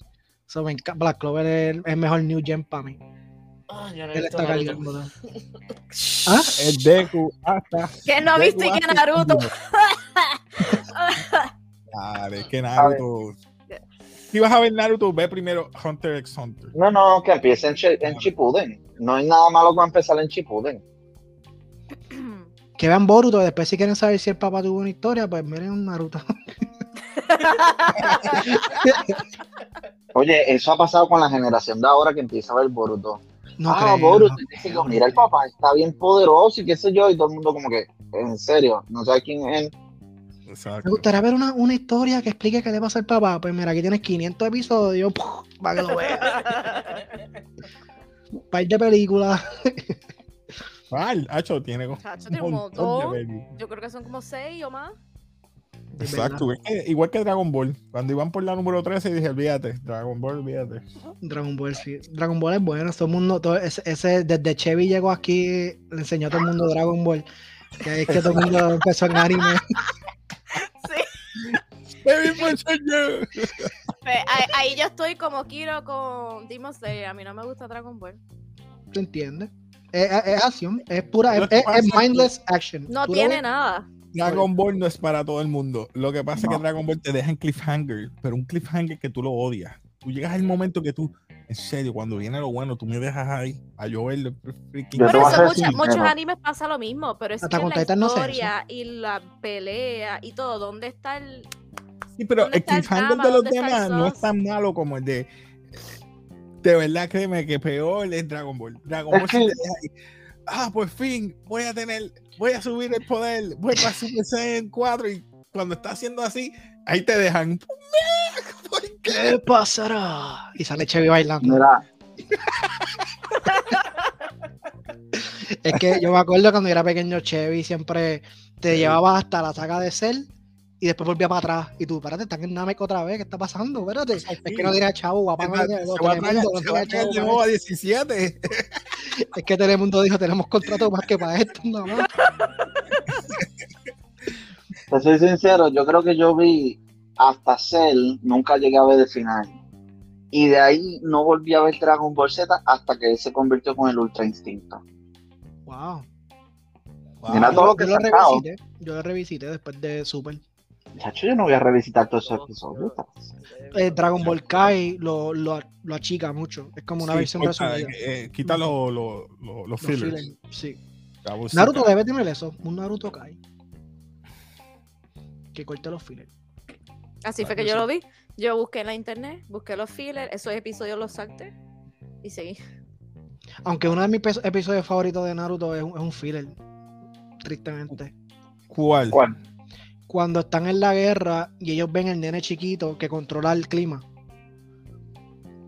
Black Clover es el, es el mejor New Gen para mí. Ah, yo no he visto está Naruto. [LAUGHS] ¿no? ¿Ah? El Deku hasta. ¿Quién no viste Deku que hace Naruto? es [LAUGHS] que Naruto. Si vas a ver Naruto, ve primero Hunter x Hunter. No, no, que empiece en, en Chipuden. No hay nada malo con empezar en Chipuden. [CLEARS THROAT] Que vean Boruto y después si quieren saber si el papá tuvo una historia, pues miren un Naruto. [LAUGHS] Oye, eso ha pasado con la generación de ahora que empieza a ver Boruto. No ah, creo, Boruto, no dice, creo. mira, el papá está bien poderoso y qué sé yo, y todo el mundo como que, en serio, no sé quién es él. Me Exacto. gustaría ver una, una historia que explique qué le pasa al papá. Pues mira, aquí tienes 500 episodios ¡puf! para que lo veas. [LAUGHS] Un par de películas. ¿Cuál? Hacho, tiene como Chacho, tiene un montón. de baby. Yo creo que son como seis o más. Exacto, igual que, igual que Dragon Ball. Cuando iban por la número 13 dije, olvídate, Dragon Ball, olvídate. Dragon Ball, sí. Dragon Ball es bueno. Todo el mundo, todo ese, ese- desde Chevy llegó aquí, le enseñó a todo el mundo Dragon Ball. Que es que todo el mundo empezó en anime. [LAUGHS] Sí. Pues, ahí, ahí yo estoy como Kiro con Demon Slayer. A mí no me gusta Dragon Ball. ¿Tú entiendes? Es, es- es acción, es pura, es, mindless action. No tiene nada. Dragon Ball no es para todo el mundo. Lo que pasa es que Dragon Ball te deja en cliffhanger, pero un cliffhanger que tú lo odias. Tú llegas al momento que tú, en serio, cuando viene lo bueno, tú me dejas ahí a yo ver el freaking. Yo Por te voy a eso mucha- muchos animes pasa lo mismo, pero es que la Titan no hace historia y la pelea y todo, ¿dónde está el...? Sí, pero ¿Dónde el cliffhanger drama? de los ¿Dónde está el demás no es tan malo como el de. De verdad, créeme que peor es Dragon Ball. Dragon Es Ball sí que- te deja ahí, Ah, por fin, voy a tener, voy a subir el poder, voy para Super Saiyan 4 y cuando está haciendo así, ahí te dejan. [LAUGHS] ¿Por qué? ¿Qué pasará? Y sale Chevy bailando. Mira, Es que yo me acuerdo cuando yo era pequeño, Chevy siempre te llevaba hasta la saga de Cell y después volvía para atrás. Y tú, espérate, están en Namek otra vez, ¿qué está pasando? Espérate. Es que no tenía chavo, guapa, Se no va a a nuevo a 17. Es que Telemundo dijo, tenemos contrato más que para esto, nada más. te soy sincero, yo creo que yo vi hasta Cell, nunca llegué a ver el final. Y de ahí no volví a ver Dragon Ball Z hasta que él se convirtió con el Ultra Instinto. Wow. Mira todo lo que yo lo revisité, yo lo revisité después de Super. Chacho, yo no voy a revisitar todos esos episodios. Eh, Dragon Ball Kai lo, lo, lo achica mucho. Es como una Sí, versión corta, resumida. eh, quita los lo, lo- los Los fillers. fillers, Sí. Naruto debe tener eso, un Naruto Kai. Que corte los fillers. Así fue que yo lo vi. Yo busqué en la internet, busqué los fillers, esos episodios los salté y seguí. Aunque uno de mis episodios favoritos de Naruto es un, es un filler. Tristemente. ¿Cuál? ¿Cuál? Cuando están en la guerra y ellos ven el nene chiquito que controla el clima.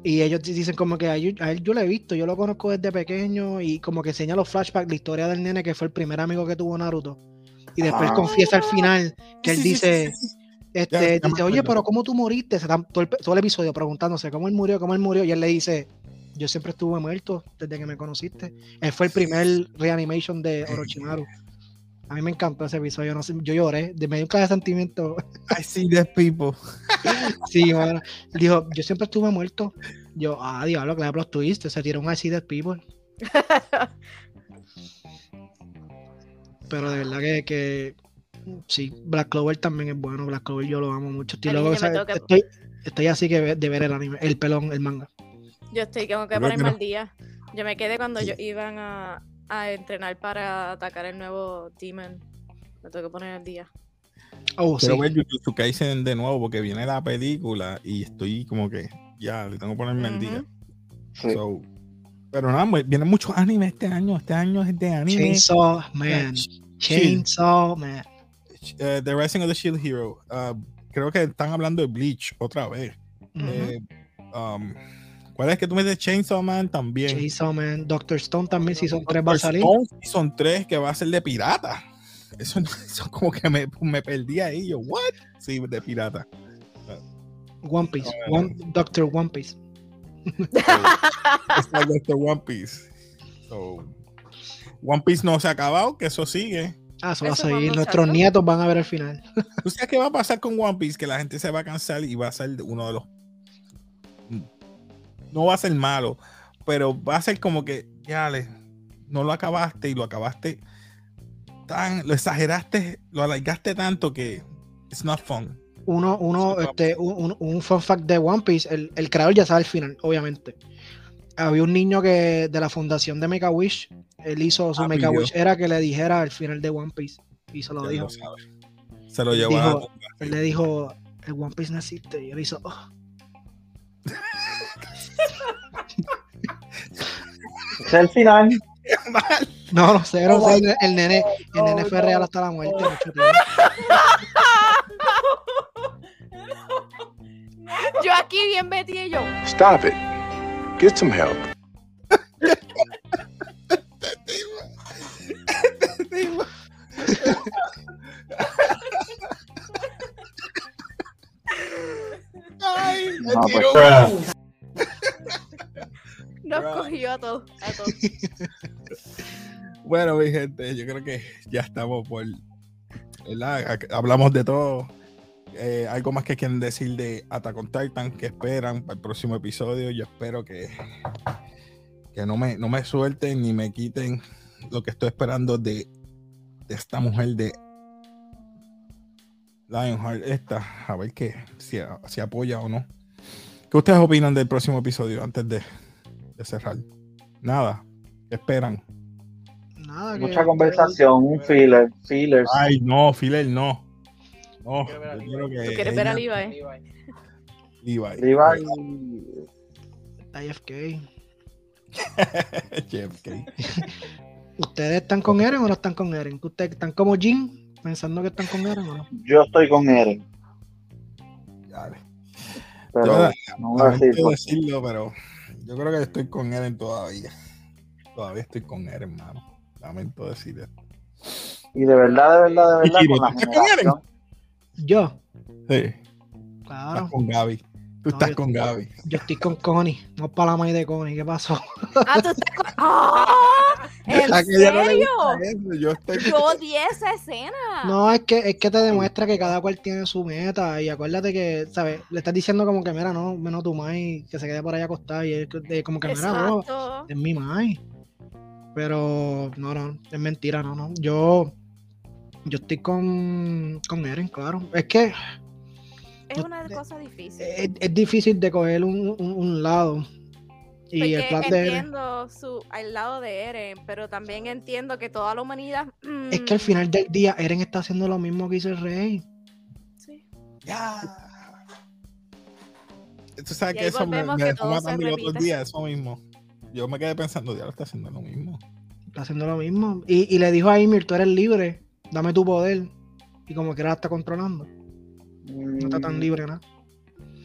Y ellos di- dicen como que a él, a él yo lo he visto, yo lo conozco desde pequeño y como que enseña los flashbacks, la historia del nene que fue el primer amigo que tuvo Naruto. Y después Ah. confiesa al final que él Sí, dice, sí, sí, sí. este, Ya- ya me dice, oye, pero ¿cómo tú moriste? Se todo el, todo el episodio preguntándose cómo él murió, cómo él murió. Y él le dice, yo siempre estuve muerto desde que me conociste. Él fue el primer reanimation de Orochimaru. A mí me encantó ese episodio, no sé, yo lloré, de medio clase [LAUGHS] de sentimiento. I see dead people. sí, bueno. Dijo, yo siempre estuve muerto. Yo, ah, diablo, claro, plot twist, se tiró un I see dead people. Pero de verdad que, que sí, Black Clover también es bueno. Black Clover yo lo amo mucho. Estoy, Cariño, loco, yo me o sea, tengo que- estoy, estoy así que de ver el anime, el pelón, el manga. Yo estoy, tengo que Yo ponerme al día. Yo me quedé cuando Sí. ellos iban a, a entrenar para atacar el nuevo Demon. Me tengo que poner al día. Oh, sí. Quiero ver Jujutsu Kaisen de nuevo porque viene la película y estoy como que ya le tengo que ponerme al día. Sí. So, pero nada, pues, vienen muchos animes este año. Este año es de anime. Chainsaw Man. Ch- Chainsaw Man. eh, the Rising of the Shield Hero. Ah, creo que están hablando de Bleach otra vez. Eh, um, ¿Cuál es que tú me dices? Chainsaw Man también. Chainsaw Man. Doctor Stone también, si son tres va a salir. Son tres que va a ser de pirata. [LAUGHS] Eso, eso como que me, me perdí ahí. Yo, ¿what? Sí, de pirata. One Piece. One, Doctor One Piece. [LAUGHS] Está Doctor One Piece. So, One Piece no se ha acabado, que eso sigue. Ah, eso va a seguir. Nuestros nietos van a ver el final. ¿Tú sabes qué va a pasar con One Piece? Que la gente se va a cansar y va a ser uno de los. No va a ser malo, pero va a ser como que, ya le, no lo acabaste y lo acabaste tan, lo exageraste, lo alargaste tanto que it's not fun. Uno, uno, este, un, un- un fun fact de One Piece, el, el creador ya sabe el final, obviamente. Había un niño que de la fundación de Make a Wish, él hizo su Ah, Make a pidió. Wish, era que le dijera el final de One Piece. Y se lo Ya dijo. lo. Se lo llevó a Él le dijo, el One Piece no existe. Y él hizo, "Oh". [LAUGHS] sé el final. No, no sé, no. El, nene, el nene fue real hasta la muerte. [LAUGHS] [LAUGHS] Yo aquí bien metí y yo. Stop it. Get some help. Nos cogió a todos. A todos. [LAUGHS] Bueno, mi gente, yo creo que ya estamos por. ¿verdad? Hablamos de todo. Eh, algo más que quieren decir de Attack on Titan, que esperan para el próximo episodio. Yo espero que, que no, me, no me suelten ni me quiten lo que estoy esperando de, de esta mujer de Lionheart. Esta, a ver qué, si, si apoya o no. ¿Qué ustedes opinan del próximo episodio antes de, de cerrar? Nada, ¿qué esperan? Nada, que- Mucha conversación, un filler, fillers. Ay, no, Filler, no. No, Quiero ver a yo Levi. quiero que ¿Tú quieres ver a Levi? Levi. Levi. IFK. [LAUGHS] JFK. ¿Ustedes están con Eren o no están con Eren? ¿Ustedes están como Jin pensando que están con Eren o no? yo estoy con Eren, Dale. pero Yo- no voy a por- decirlo, pero yo creo que estoy con Eren todavía. Todavía estoy con Eren, hermano. Lamento decir esto. Y de verdad, de verdad, de verdad, con la ¿tú estás generación. Yo, Sí, estás claro. con Gaby. Tú No, estás yo- con Gaby. Yo estoy con Connie. No para la maíz de Connie. ¿Qué pasó? Ah, tú estás con. [LAUGHS] ¡Ah! ¿En no serio? eso, Yo estoy Yo odié esa escena. No, es que, es que te demuestra que cada cual tiene su meta. Y acuérdate que, ¿sabes? Le estás diciendo como que, mira, no, menos tu mai, que se quede por allá acostada. Y él eh, como que, mira, Exacto. es mi mai. Pero, no, no, es mentira, no, no. Yo, yo estoy con, con Eren, claro. Es que Es una cosa difícil. es, es difícil de coger un, un- un lado. Y el plan de Eren. entiendo su, al lado de Eren, pero también entiendo que toda la humanidad. Es que al mm, final del día, Eren está haciendo lo mismo que hizo el rey. sí. Ya. Tú sabes Y que eso me, me dejó matando el otro día, eso mismo. Yo me quedé pensando, ya lo está haciendo lo mismo. Está haciendo lo mismo. Y, y le dijo a Ymir, tú eres libre, dame tu poder. Y como que la está controlando. No está tan libre, ¿no?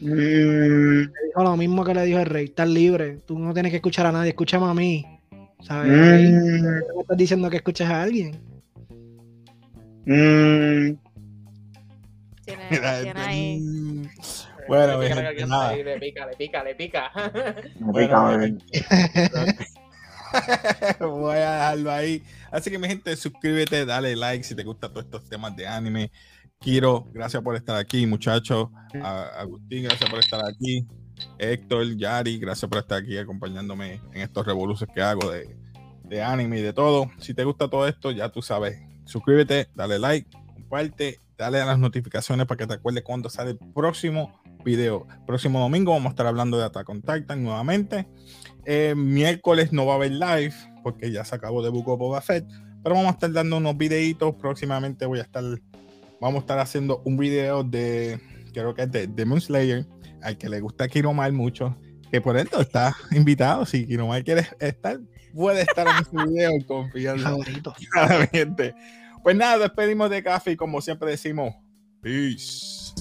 Mm, Le dijo lo mismo que le dijo el rey, estás libre. Tú no tienes que escuchar a nadie, escúchame a mí. ¿Sabes? mm, No me estás diciendo que escuches a alguien. mm. Tiene, tiene ahí. mm, Bueno, gente, nada. Le pica, le pica, le pica. Me Bueno, pica. [LAUGHS] Voy a dejarlo ahí. Así que mi gente, suscríbete, dale like si te gustan todos estos temas de anime. Kiro, gracias por estar aquí, muchachos. Agustín, gracias por estar aquí. Héctor, Yari, gracias por estar aquí acompañándome en estos revoluciones que hago de, de anime y de todo. Si te gusta todo esto, ya tú sabes. Suscríbete, dale like, comparte, dale a las notificaciones para que te acuerdes cuando sale el próximo video. Próximo domingo vamos a estar hablando de Attack on nuevamente. Eh, miércoles no va a haber live porque ya se acabó de Book of Boba Fett, pero vamos a estar dando unos videitos. Próximamente voy a estar, vamos a estar haciendo un video de, creo que es de Demon Slayer, al que le gusta Kiromar mucho, que por esto está invitado. Si Kiromar quiere estar, puede estar en este video, confiando. [LAUGHS] Claramente. Pues nada, despedimos de café y como siempre decimos, peace.